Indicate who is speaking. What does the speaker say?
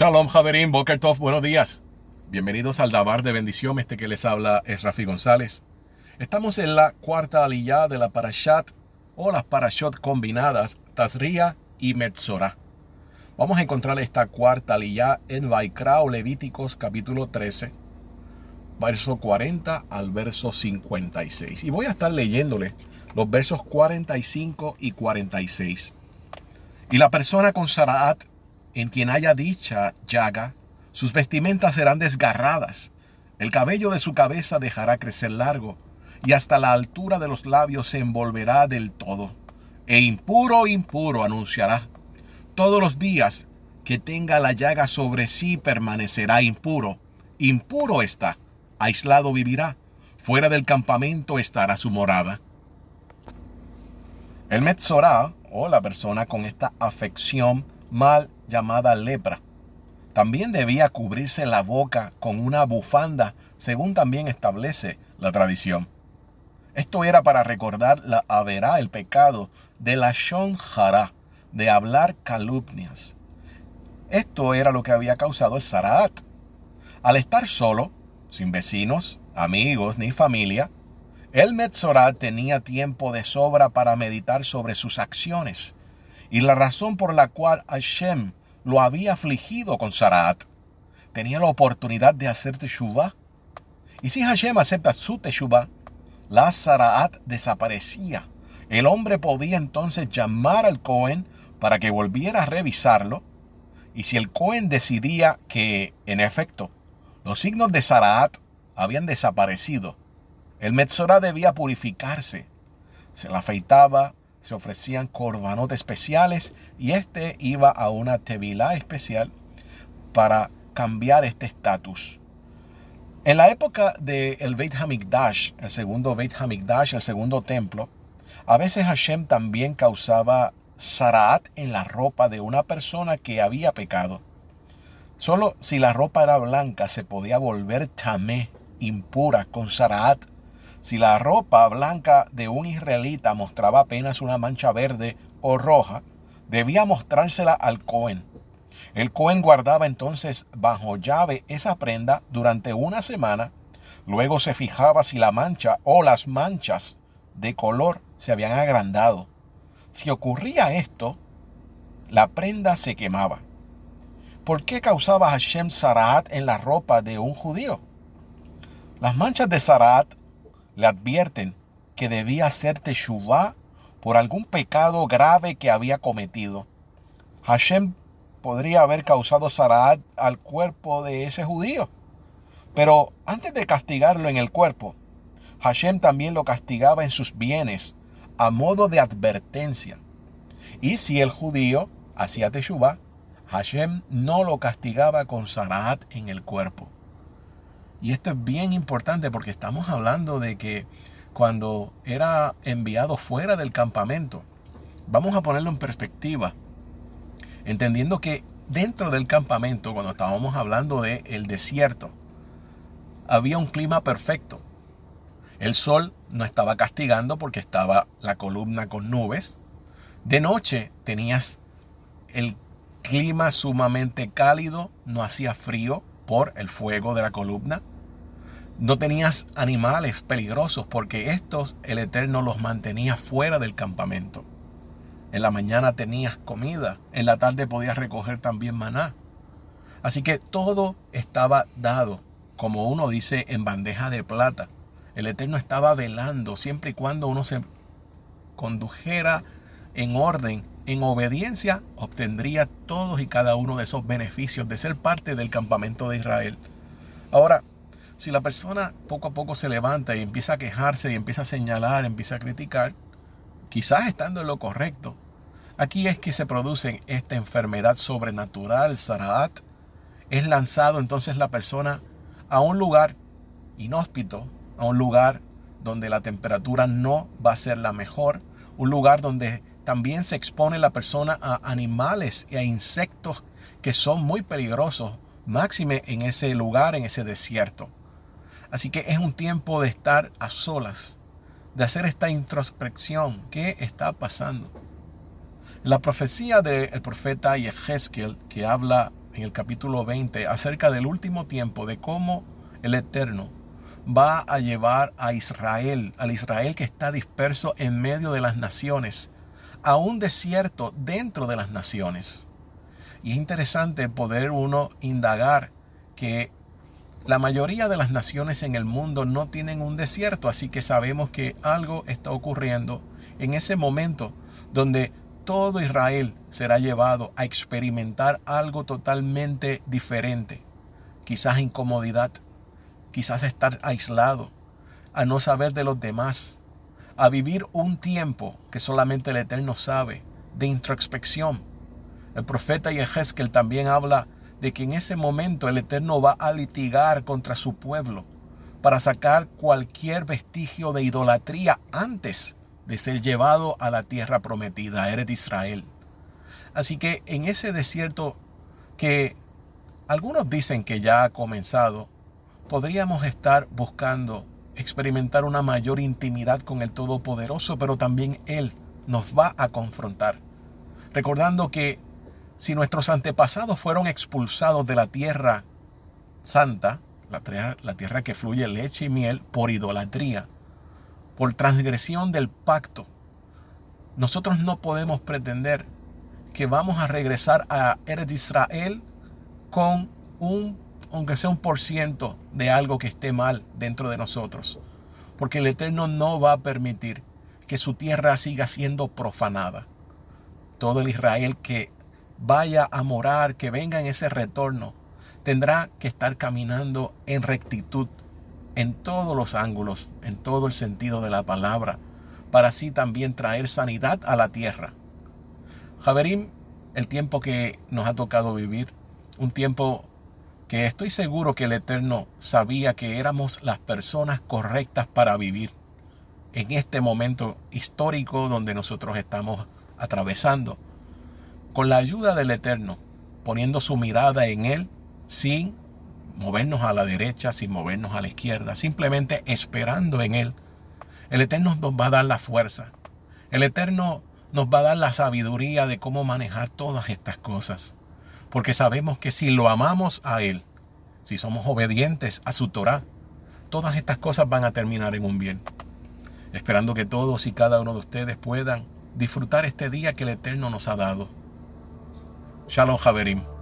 Speaker 1: Shalom, Javerín, Boker Tov, buenos días. Bienvenidos al Dabar de Bendición, este que les habla es Rafi González. Estamos en la cuarta aliyah de la Parashat o las Parashot combinadas Tazria y Metzorah. Vamos a encontrar esta cuarta aliyah en Vaikra o Levíticos capítulo 13, verso 40 al verso 56. Y voy a estar leyéndole los versos 45 y 46. Y la persona con Saraat en quien haya dicha llaga, sus vestimentas serán desgarradas, el cabello de su cabeza dejará crecer largo, y hasta la altura de los labios se envolverá del todo, e impuro, impuro anunciará. Todos los días que tenga la llaga sobre sí permanecerá impuro, impuro está, aislado vivirá, fuera del campamento estará su morada. El Metzorah, o la persona con esta afección mal llamada lepra. También debía cubrirse la boca con una bufanda, según también establece la tradición. Esto era para recordar la averá, el pecado de la shonjara, de hablar calumnias. Esto era lo que había causado el Saraat. Al estar solo, sin vecinos, amigos ni familia, el Metzorat tenía tiempo de sobra para meditar sobre sus acciones y la razón por la cual Hashem lo había afligido con Saraat. Tenía la oportunidad de hacer teshuvah. Y si Hashem acepta su teshuvah, la Saraat desaparecía. El hombre podía entonces llamar al Cohen para que volviera a revisarlo. Y si el Cohen decidía que, en efecto, los signos de Saraat habían desaparecido, el Metzorah debía purificarse. Se la afeitaba, se ofrecían corbanotes especiales y este iba a una tevilá especial para cambiar este estatus. En la época del el Beit Hamikdash, el segundo Beit Hamikdash, el segundo templo, a veces Hashem también causaba saraat en la ropa de una persona que había pecado. Solo si la ropa era blanca se podía volver tamé, impura, con saraat si la ropa blanca de un israelita mostraba apenas una mancha verde o roja, debía mostrársela al Cohen. El Cohen guardaba entonces bajo llave esa prenda durante una semana, luego se fijaba si la mancha o las manchas de color se habían agrandado. Si ocurría esto, la prenda se quemaba. ¿Por qué causaba Hashem Saraat en la ropa de un judío? Las manchas de Saraat le advierten que debía hacer teshuvah por algún pecado grave que había cometido. Hashem podría haber causado Saraat al cuerpo de ese judío. Pero antes de castigarlo en el cuerpo, Hashem también lo castigaba en sus bienes a modo de advertencia. Y si el judío hacía teshuvah, Hashem no lo castigaba con Saraat en el cuerpo. Y esto es bien importante porque estamos hablando de que cuando era enviado fuera del campamento, vamos a ponerlo en perspectiva, entendiendo que dentro del campamento, cuando estábamos hablando del el desierto, había un clima perfecto. El sol no estaba castigando porque estaba la columna con nubes. De noche tenías el clima sumamente cálido, no hacía frío por el fuego de la columna. No tenías animales peligrosos porque estos el Eterno los mantenía fuera del campamento. En la mañana tenías comida, en la tarde podías recoger también maná. Así que todo estaba dado, como uno dice, en bandeja de plata. El Eterno estaba velando siempre y cuando uno se condujera en orden, en obediencia, obtendría todos y cada uno de esos beneficios de ser parte del campamento de Israel. Ahora, si la persona poco a poco se levanta y empieza a quejarse y empieza a señalar, empieza a criticar, quizás estando en lo correcto, aquí es que se produce esta enfermedad sobrenatural, Saraat. Es lanzado entonces la persona a un lugar inhóspito, a un lugar donde la temperatura no va a ser la mejor, un lugar donde también se expone la persona a animales y a insectos que son muy peligrosos, máxime en ese lugar, en ese desierto. Así que es un tiempo de estar a solas, de hacer esta introspección. ¿Qué está pasando? La profecía del profeta Yehezkel, que habla en el capítulo 20 acerca del último tiempo, de cómo el Eterno va a llevar a Israel, al Israel que está disperso en medio de las naciones, a un desierto dentro de las naciones. Y es interesante poder uno indagar que la mayoría de las naciones en el mundo no tienen un desierto, así que sabemos que algo está ocurriendo en ese momento donde todo Israel será llevado a experimentar algo totalmente diferente. Quizás incomodidad, quizás estar aislado, a no saber de los demás, a vivir un tiempo que solamente el Eterno sabe, de introspección. El profeta Yehezkel también habla de que en ese momento el Eterno va a litigar contra su pueblo para sacar cualquier vestigio de idolatría antes de ser llevado a la tierra prometida, eres de Israel. Así que en ese desierto que algunos dicen que ya ha comenzado, podríamos estar buscando experimentar una mayor intimidad con el Todopoderoso, pero también Él nos va a confrontar. Recordando que si nuestros antepasados fueron expulsados de la tierra santa, la tierra, que fluye leche y miel, por idolatría, por transgresión del pacto, nosotros no podemos pretender que vamos a regresar a Eretz Israel con un aunque sea un por ciento de algo que esté mal dentro de nosotros. Porque el Eterno no va a permitir que su tierra siga siendo profanada. Todo el Israel que vaya a morar, que venga en ese retorno, tendrá que estar caminando en rectitud en todos los ángulos, en todo el sentido de la palabra, para así también traer sanidad a la tierra. Javerim, el tiempo que nos ha tocado vivir, un tiempo que estoy seguro que el Eterno sabía que éramos las personas correctas para vivir en este momento histórico donde nosotros estamos atravesando. Con la ayuda del Eterno, poniendo su mirada en Él sin movernos a la derecha, sin movernos a la izquierda, simplemente esperando en Él. El Eterno nos va a dar la fuerza. El Eterno nos va a dar la sabiduría de cómo manejar todas estas cosas porque sabemos que si lo amamos a Él, si somos obedientes a su Torah, todas estas cosas van a terminar en un bien. Esperando que todos y cada uno de ustedes puedan disfrutar este día que el Eterno nos ha dado. Shalom Javerim.